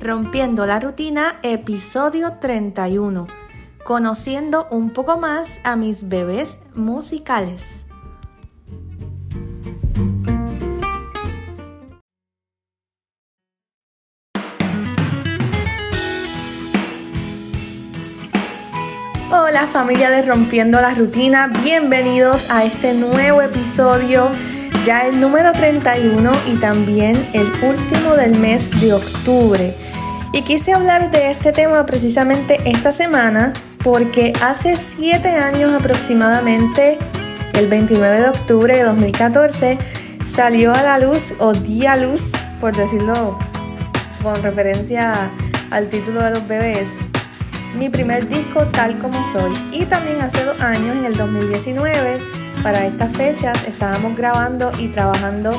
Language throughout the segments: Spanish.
Rompiendo la Rutina, episodio 31. Conociendo un poco más a mis bebés musicales. Hola familia de Rompiendo la Rutina, bienvenidos a este nuevo episodio, ya el número 31 y también el último del mes de octubre. Y quise hablar de este tema precisamente esta semana porque hace 7 años aproximadamente, el 29 de octubre de 2014, salió a la luz o di a luz, por decirlo con referencia al título de los bebés, mi primer disco tal como soy. Y también hace dos años, en el 2019, para estas fechas, estábamos grabando y trabajando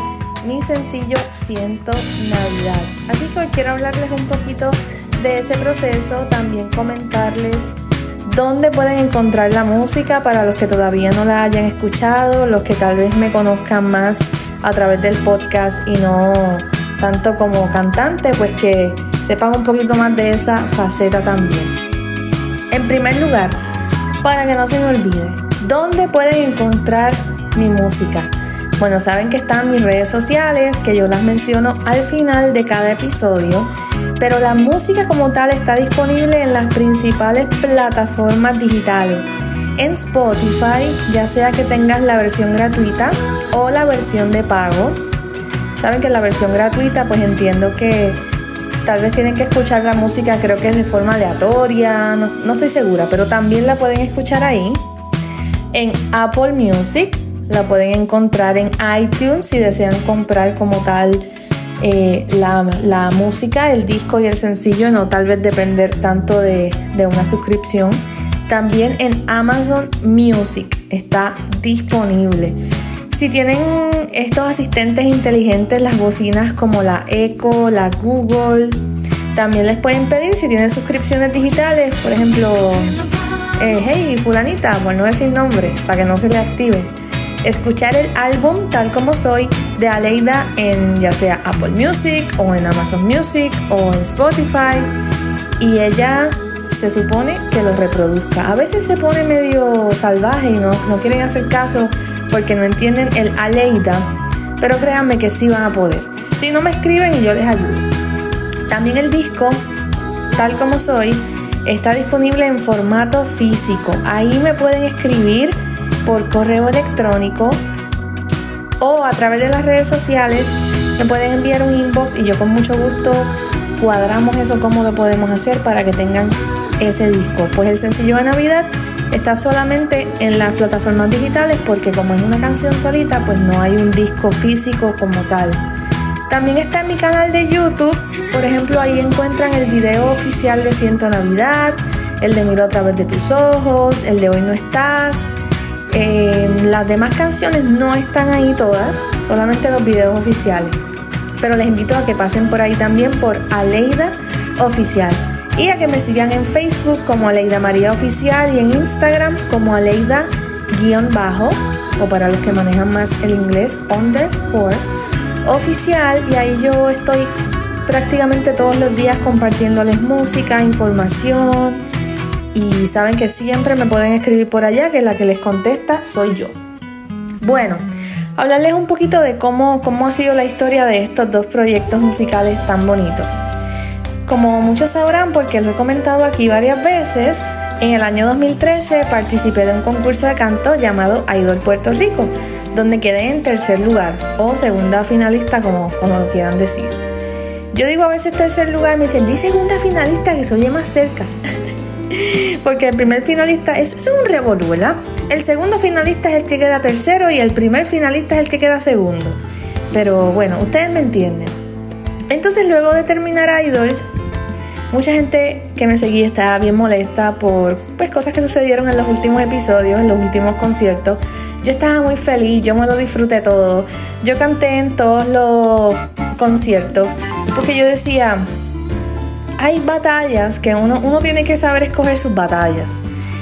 mi sencillo Siento Navidad. Así que hoy quiero hablarles un poquito de ese proceso, también comentarles dónde pueden encontrar la música para los que todavía no la hayan escuchado, los que tal vez me conozcan más a través del podcast y no tanto como cantante, pues que sepan un poquito más de esa faceta también. En primer lugar, para que no se me olvide, ¿dónde pueden encontrar mi música? Bueno, saben que están mis redes sociales, que yo las menciono al final de cada episodio, pero la música como tal está disponible en las principales plataformas digitales. En Spotify, ya sea que tengas la versión gratuita o la versión de pago. Saben que la versión gratuita, pues entiendo que tal vez tienen que escuchar la música, creo que es de forma aleatoria, no, estoy segura, pero también la pueden escuchar ahí. En Apple Music, la pueden encontrar en iTunes si desean comprar como tal eh, la, música, el disco y el sencillo, no tal vez depender tanto de, de una suscripción. También en Amazon Music está disponible. Si tienen estos asistentes inteligentes, las bocinas como la Echo, la Google, también les pueden pedir si tienen suscripciones digitales, por ejemplo, eh, hey, fulanita, por no decir nombre, para que no se le active. Escuchar el álbum tal como soy de Aleida en ya sea Apple Music o en Amazon Music o en Spotify y ella se supone que lo reproduzca. A veces se pone medio salvaje y no, no quieren hacer caso porque no entienden el Aleida, pero créanme que sí van a poder. Si no me escriben y yo les ayudo. También el disco, tal como soy, está disponible en formato físico. Ahí me pueden escribir por correo electrónico o a través de las redes sociales. Me pueden enviar un inbox y yo con mucho gusto cuadramos eso, cómo lo podemos hacer para que tengan ese disco. Pues el sencillo de Navidad está solamente en las plataformas digitales porque como es una canción solita, pues no hay un disco físico como tal. También está en mi canal de YouTube, por ejemplo, ahí encuentran el video oficial de Siento Navidad, el de Miro a través de tus ojos, el de Hoy no estás. Eh, las demás canciones no están ahí todas, solamente los videos oficiales. Pero les invito a que pasen por ahí también por Aleida Oficial y a que me sigan en Facebook como Aleida María Oficial y en Instagram como Aleida-bajo o para los que manejan más el inglés underscore oficial y ahí yo estoy prácticamente todos los días compartiéndoles música, información y saben que siempre me pueden escribir por allá que la que les contesta soy yo. Bueno, hablarles un poquito de cómo, cómo ha sido la historia de estos dos proyectos musicales tan bonitos. Como muchos sabrán, porque lo he comentado aquí varias veces, en el año 2013 participé de un concurso de canto llamado Idol Puerto Rico, donde quedé en tercer lugar o segunda finalista, como, como lo quieran decir. Yo digo a veces tercer lugar, me dicen, di segunda finalista que se oye más cerca. Porque el primer finalista, eso es un revolú, ¿verdad? El segundo finalista es el que queda tercero y el primer finalista es el que queda segundo. Pero bueno, ustedes me entienden. Entonces luego de terminar Idol, Mucha gente que me seguía estaba bien molesta por pues, cosas que sucedieron en los últimos episodios, en los últimos conciertos. Yo estaba muy feliz, yo me lo disfruté todo. Yo canté en todos los conciertos porque yo decía, hay batallas que uno, uno tiene que saber escoger sus batallas.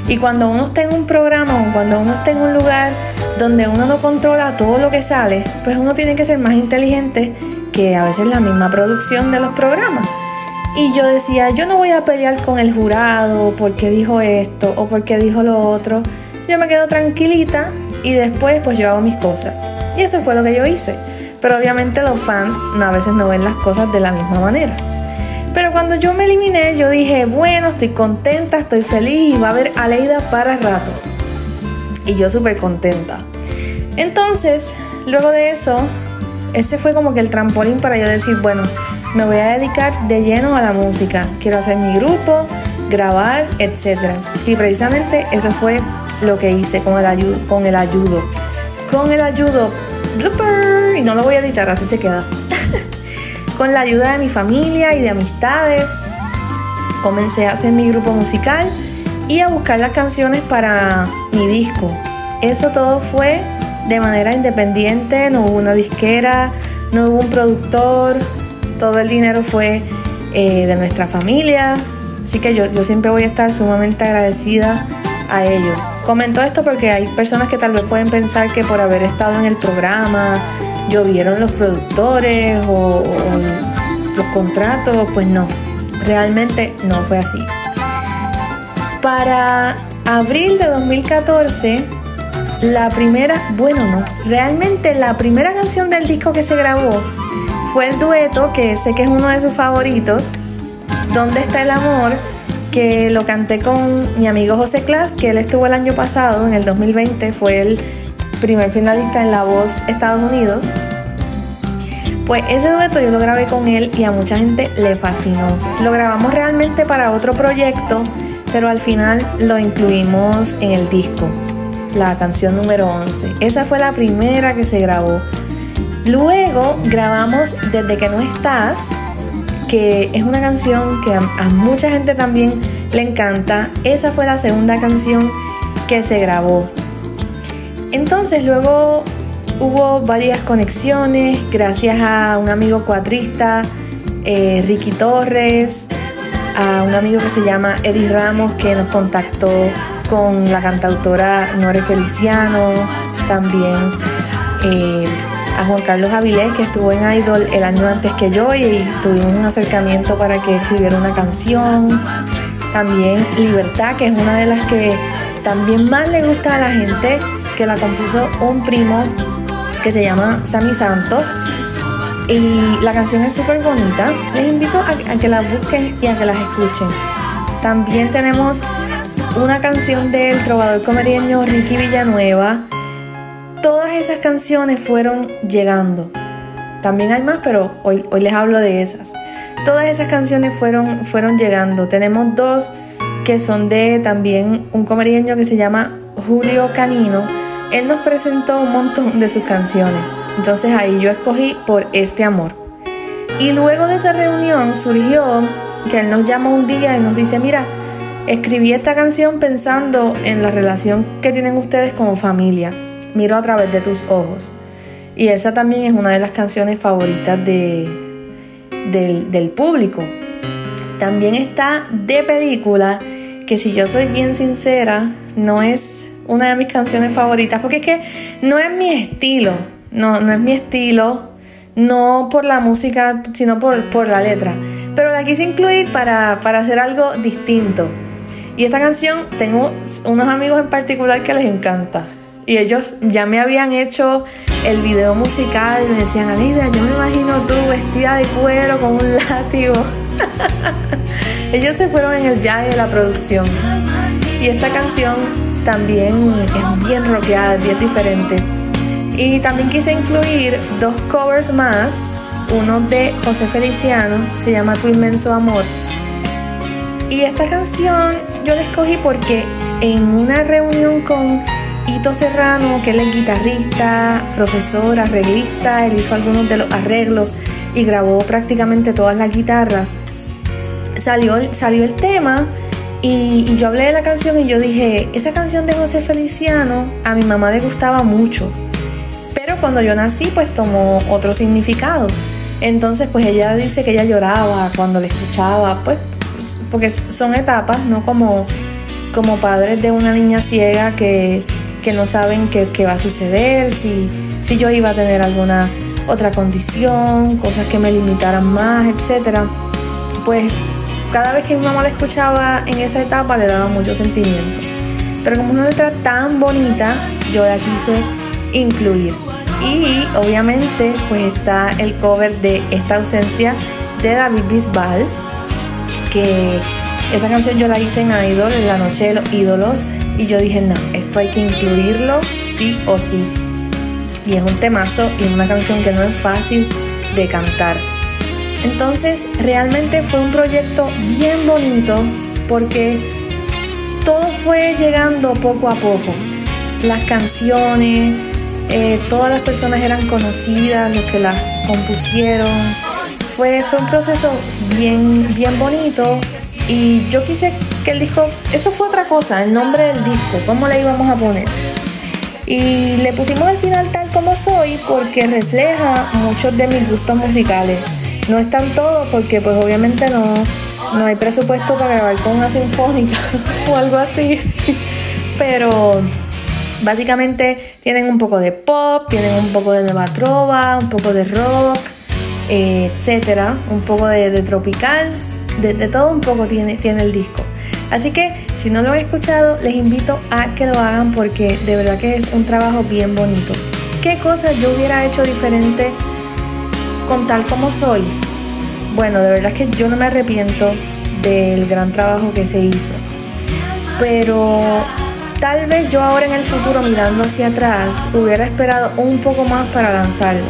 Y cuando uno está en un programa o cuando uno está en un lugar donde uno no controla todo lo que sale, pues uno tiene que ser más inteligente que a veces la misma producción de los programas. Y yo decía, yo no voy a pelear con el jurado porque dijo esto o porque dijo lo otro. Yo me quedo tranquilita y después pues yo hago mis cosas. Y eso fue lo que yo hice. Pero obviamente los fans a veces no ven las cosas de la misma manera. Pero cuando yo me eliminé, yo dije, bueno, estoy contenta, estoy feliz y va a haber Aleida para rato. Y yo súper contenta. Entonces, luego de eso, ese fue como que el trampolín para yo decir, bueno, me voy a dedicar de lleno a la música. Quiero hacer mi grupo, grabar, etc. Y precisamente eso fue lo que hice con el, ayudo, con el ayudo. Con ayudo, y no lo voy a editar, así se queda. con la ayuda de mi familia y de amistades, comencé a hacer mi grupo musical y a buscar las canciones para mi disco. Eso todo fue de manera independiente, no hubo una disquera, no hubo un productor, todo el dinero fue eh, de nuestra familia, así que yo, yo siempre voy a estar sumamente agradecida a ellos. Comento esto porque hay personas que tal vez pueden pensar que por haber estado en el programa, llovieron los productores o, los contratos, pues no, realmente no fue así. Para abril de 2014, la primera, bueno no, realmente la primera canción del disco que se grabó fue el dueto, que sé que es uno de sus favoritos, ¿Dónde está el amor? que lo canté con mi amigo José Clas, que él estuvo el año pasado, en el 2020, fue el primer finalista en La Voz Estados Unidos. Pues ese dueto yo lo grabé con él y a mucha gente le fascinó. Lo grabamos realmente para otro proyecto, pero al final lo incluimos en el disco, la canción número 11. Esa fue la primera que se grabó. Luego grabamos Desde que no estás, que es una canción que a, mucha gente también le encanta. Esa fue la segunda canción que se grabó. Entonces luego hubo varias conexiones gracias a un amigo cuatrista, eh, Ricky Torres, a un amigo que se llama Eddie Ramos que nos contactó con la cantautora Nore Feliciano, también eh, a Juan Carlos Avilés, que estuvo en Idol el año antes que yo y tuvimos un acercamiento para que escribiera una canción. También Libertad, que es una de las que también más le gusta a la gente, que la compuso un primo que se llama Sammy Santos. Y la canción es súper bonita. Les invito a, que la busquen y a que las escuchen. También tenemos una canción del trovador comerieño Ricky Villanueva todas esas canciones fueron llegando. También hay más, pero hoy, hoy les hablo de esas. Todas esas canciones fueron, fueron llegando. Tenemos dos que son de también un comerieño que se llama Julio Canino. Él nos presentó un montón de sus canciones. Entonces ahí yo escogí por este amor. Y luego de esa reunión surgió que él nos llama un día y nos dice, mira, escribí esta canción pensando en la relación que tienen ustedes como familia Miro a través de tus ojos. Y esa también es una de las canciones favoritas de, del, público. También está de película, que si yo soy bien sincera, no es una de mis canciones favoritas, porque es que no es mi estilo, no, no es mi estilo, no por la música, sino por, por la letra. Pero la quise incluir para, para hacer algo distinto. Y esta canción tengo unos amigos en particular que les encanta. Y ellos ya me habían hecho el video musical me decían, Alida, yo me imagino tú vestida de cuero con un látigo. ellos se fueron en el viaje de la producción. Y esta canción también es bien rockeada, es bien diferente. Y también quise incluir dos covers más, uno de José Feliciano, se llama Tu inmenso amor. Y esta canción yo la escogí porque en una reunión con Ito Serrano, que él es guitarrista, profesor, arreglista, él hizo algunos de los arreglos y grabó prácticamente todas las guitarras. Salió, salió el tema y, yo hablé de la canción y yo dije, esa canción de José Feliciano a mi mamá le gustaba mucho, pero cuando yo nací pues tomó otro significado. Entonces pues ella dice que ella lloraba cuando le escuchaba, pues porque son etapas, no como, como padres de una niña ciega que que no saben qué, va a suceder, si, si yo iba a tener alguna otra condición, cosas que me limitaran más, etc. pues cada vez que mi mamá la escuchaba en esa etapa le daba mucho sentimiento. Pero como una letra tan bonita, yo la quise incluir. Y obviamente pues está el cover de Esta ausencia de David Bisbal, que esa canción yo la hice en Idol, en la noche de los ídolos, y yo dije, no, esto hay que incluirlo sí o sí. Y es un temazo y una canción que no es fácil de cantar. Entonces realmente fue un proyecto bien bonito porque todo fue llegando poco a poco. Las canciones, eh, todas las personas eran conocidas, los que las compusieron. Fue, fue un proceso bien, bien bonito y yo quise que el disco, eso fue otra cosa, el nombre del disco, cómo le íbamos a poner. Y le pusimos al final tal como soy porque refleja muchos de mis gustos musicales. No están todos porque pues obviamente no, no hay presupuesto para grabar con una sinfónica o algo así. Pero básicamente tienen un poco de pop, tienen un poco de nueva trova, un poco de rock, eh, etcétera, un poco de, tropical, de, todo un poco tiene, tiene el disco. Así que si no lo han escuchado, les invito a que lo hagan porque de verdad que es un trabajo bien bonito. ¿Qué cosas yo hubiera hecho diferente con tal como soy, bueno, de verdad que yo no me arrepiento del gran trabajo que se hizo. Pero tal vez yo ahora en el futuro mirando hacia atrás hubiera esperado un poco más para lanzarlo.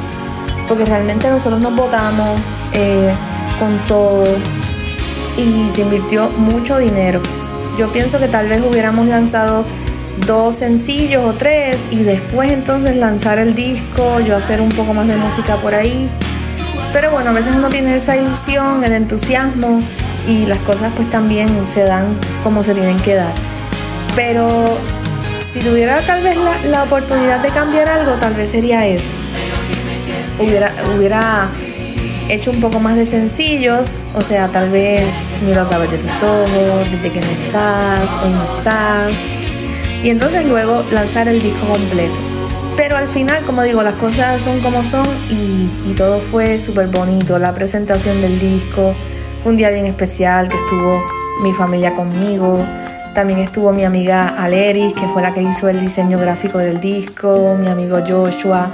Porque realmente nosotros nos votamos eh, con todo y se invirtió mucho dinero. Yo pienso que tal vez hubiéramos lanzado dos sencillos o tres y después entonces lanzar el disco, yo hacer un poco más de música por ahí. Pero bueno, a veces uno tiene esa ilusión, el entusiasmo y las cosas pues también se dan como se tienen que dar. Pero si tuviera tal vez la, oportunidad de cambiar algo, tal vez sería eso. Hubiera, hubiera hecho un poco más de sencillos, o sea, tal vez miro a través de tus ojos, desde que no estás, o no estás, y entonces luego lanzar el disco completo. Pero al final, como digo, las cosas son como son y, todo fue súper bonito. La presentación del disco fue un día bien especial que estuvo mi familia conmigo. También estuvo mi amiga Aleris, que fue la que hizo el diseño gráfico del disco, mi amigo Joshua,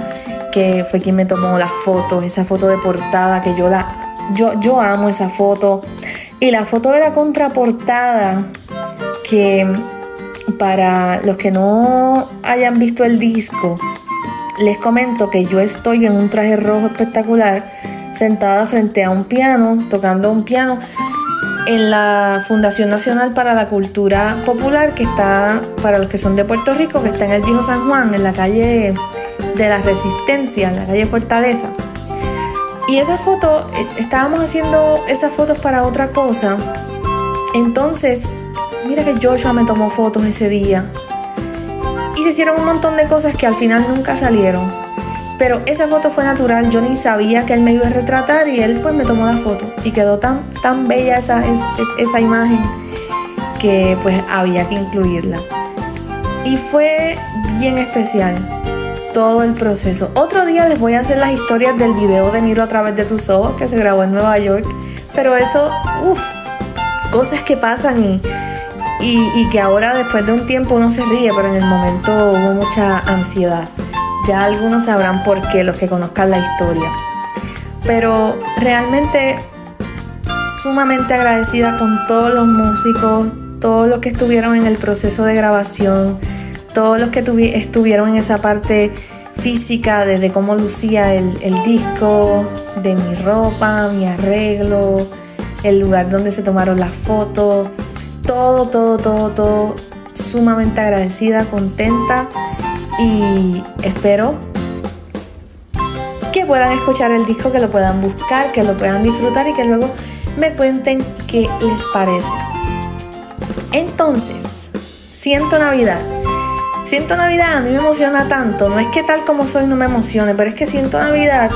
que fue quien me tomó las fotos, esa foto de portada que yo la yo, yo amo esa foto. Y la foto de la contraportada, que para los que no hayan visto el disco, les comento que yo estoy en un traje rojo espectacular, sentada frente a un piano, tocando un piano en la Fundación Nacional para la Cultura Popular, que está, para los que son de Puerto Rico, que está en el Viejo San Juan, en la calle de la Resistencia, en la calle Fortaleza. Y esa foto, eh, estábamos haciendo esas fotos para otra cosa. Entonces, mira que Joshua me tomó fotos ese día se hicieron un montón de cosas que al final nunca salieron. Pero esa foto fue natural, yo ni sabía que él me iba a retratar y él pues me tomó la foto y quedó tan, tan bella esa, esa imagen que pues había que incluirla. Y fue bien especial todo el proceso. Otro día les voy a hacer las historias del video de Miro a través de tus ojos que se grabó en Nueva York. Pero eso, uff, cosas que pasan y y, que ahora después de un tiempo uno se ríe, pero en el momento hubo mucha ansiedad. Ya algunos sabrán por qué, los que conozcan la historia. Pero realmente sumamente agradecida con todos los músicos, todos los que estuvieron en el proceso de grabación, todos los que estuvieron en esa parte física, desde cómo lucía el, el disco, de mi ropa, mi arreglo, el lugar donde se tomaron las fotos todo, todo, todo, todo sumamente agradecida, contenta y espero que puedan escuchar el disco, que lo puedan buscar, que lo puedan disfrutar y que luego me cuenten qué les parece. Entonces, siento Navidad. Siento Navidad, a mí me emociona tanto. No es que tal como soy no me emocione, pero es que siento Navidad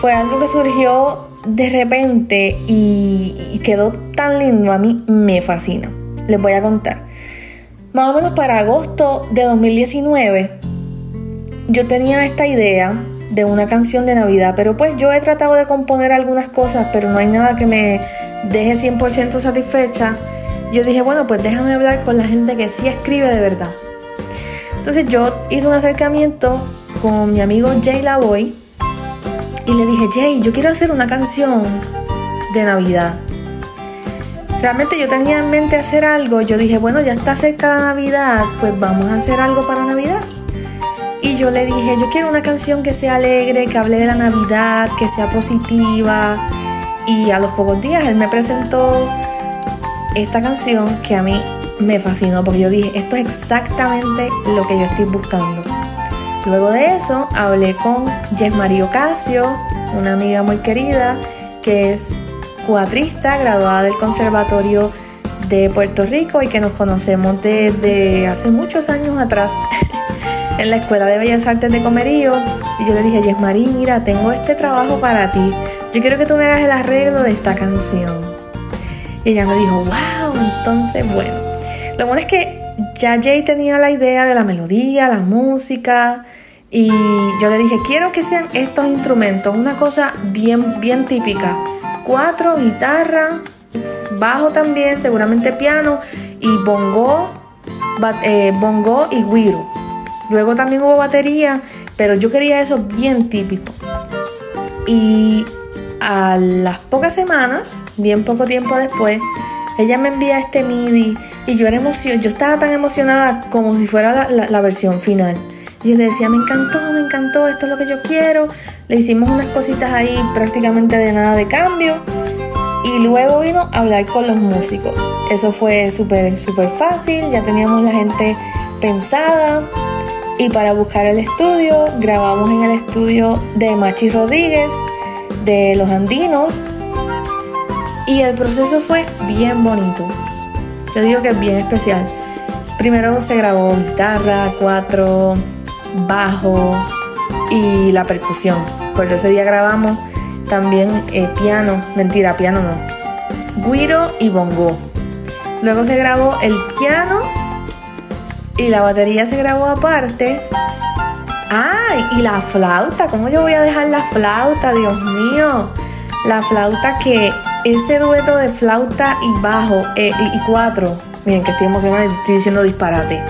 fue algo que surgió de repente y quedó tan lindo. A mí me fascina les voy a contar. Más o menos para agosto de 2019, yo tenía esta idea de una canción de Navidad. Pero pues yo he tratado de componer algunas cosas, pero no hay nada que me deje 100% satisfecha. Yo dije, bueno, pues déjame hablar con la gente que sí escribe de verdad. Entonces yo hice un acercamiento con mi amigo Jay Lavoy y le dije, Jay, yo quiero hacer una canción de Navidad. Realmente yo tenía en mente hacer algo, yo dije, bueno, ya está cerca la Navidad, pues vamos a hacer algo para Navidad. Y yo le dije, yo quiero una canción que sea alegre, que hable de la Navidad, que sea positiva. Y a los pocos días él me presentó esta canción que a mí me fascinó porque yo dije, esto es exactamente lo que yo estoy buscando. Luego de eso hablé con Jess Ocasio, una amiga muy querida que es cuatrista, graduada del Conservatorio de Puerto Rico y que nos conocemos desde hace muchos años atrás en la Escuela de Bellas Artes de Comerío. Y yo le dije, Jess mira, tengo este trabajo para ti. Yo quiero que tú me hagas el arreglo de esta canción. Y ella me dijo, wow, entonces bueno. Lo bueno es que ya Jay tenía la idea de la melodía, la música. Y yo le dije, quiero que sean estos instrumentos, una cosa bien, bien típica cuatro, guitarra, bajo también, seguramente piano y bongo, eh, bongo y guiro. Luego también hubo batería, pero yo quería eso bien típico. Y a las pocas semanas, bien poco tiempo después, ella me envía este MIDI y yo era emoción, yo estaba tan emocionada como si fuera la, la versión final. Y yo le decía, me encantó, me encantó, esto es lo que yo quiero. Le hicimos unas cositas ahí prácticamente de nada de cambio. Y luego vino a hablar con los músicos. Eso fue súper, súper fácil, ya teníamos la gente pensada. Y para buscar el estudio, grabamos en el estudio de Machi Rodríguez, de Los Andinos. Y el proceso fue bien bonito. Yo digo que es bien especial. Primero se grabó guitarra, cuatro, bajo y la percusión. Por ese día grabamos también eh, piano, mentira, piano no, guiro y bongo. Luego se grabó el piano y la batería se grabó aparte. ¡Ay! Y la flauta, ¿cómo yo voy a dejar la flauta? Dios mío. La flauta que ese dueto de flauta y bajo eh, y, cuatro, miren que estoy emocionada estoy diciendo disparate.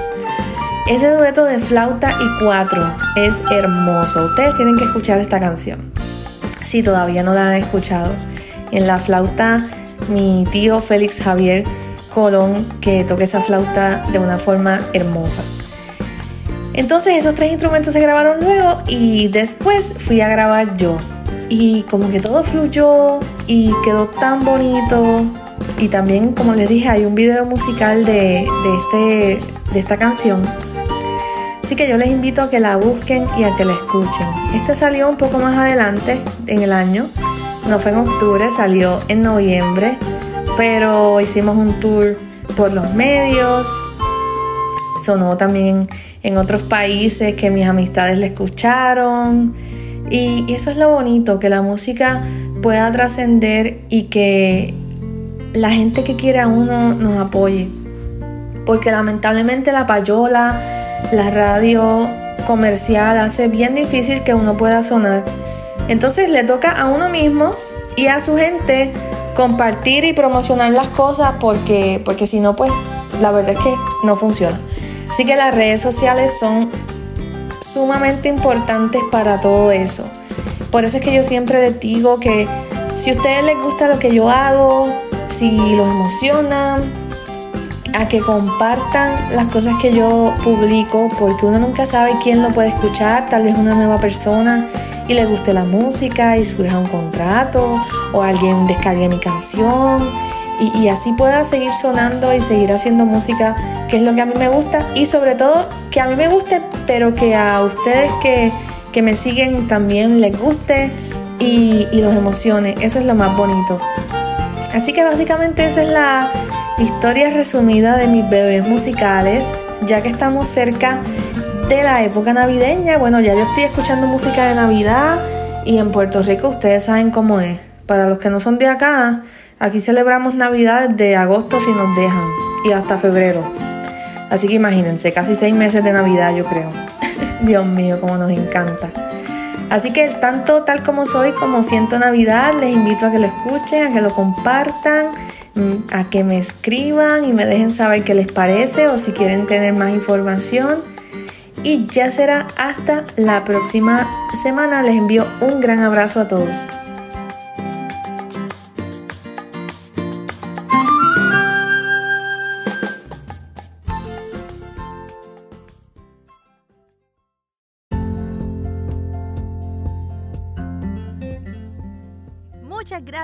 Ese dueto de flauta y cuatro es hermoso. Ustedes tienen que escuchar esta canción. Si todavía no la han escuchado. En la flauta, mi tío Félix Javier Colón, que toca esa flauta de una forma hermosa. Entonces esos tres instrumentos se grabaron luego y después fui a grabar yo. Y como que todo fluyó y quedó tan bonito. Y también, como les dije, hay un video musical de, de, este, de esta canción Así que yo les invito a que la busquen y a que la escuchen. Este salió un poco más adelante en el año. No fue en octubre, salió en noviembre. Pero hicimos un tour por los medios. Sonó también en otros países que mis amistades le escucharon. Y, eso es lo bonito, que la música pueda trascender y que la gente que quiere a uno nos apoye. Porque lamentablemente la payola, la radio comercial hace bien difícil que uno pueda sonar. Entonces le toca a uno mismo y a su gente compartir y promocionar las cosas porque, porque si no, pues la verdad es que no funciona. Así que las redes sociales son sumamente importantes para todo eso. Por eso es que yo siempre les digo que si a ustedes les gusta lo que yo hago, si los emociona, a que compartan las cosas que yo publico porque uno nunca sabe quién lo puede escuchar, tal vez una nueva persona y le guste la música y surja un contrato o alguien descargue mi canción y, así pueda seguir sonando y seguir haciendo música que es lo que a mí me gusta y sobre todo que a mí me guste pero que a ustedes que, que me siguen también les guste y, y los emocione, eso es lo más bonito. Así que básicamente esa es la historia resumida de mis bebés musicales, ya que estamos cerca de la época navideña. Bueno, ya yo estoy escuchando música de Navidad y en Puerto Rico ustedes saben cómo es. Para los que no son de acá, aquí celebramos Navidad desde agosto si nos dejan y hasta febrero. Así que imagínense, casi seis meses de Navidad yo creo. Dios mío, cómo nos encanta. Así que tanto tal como soy como siento Navidad, les invito a que lo escuchen, a que lo compartan, mm, a que me escriban y me dejen saber qué les parece o si quieren tener más información. Y ya será hasta la próxima semana. Les envío un gran abrazo a todos.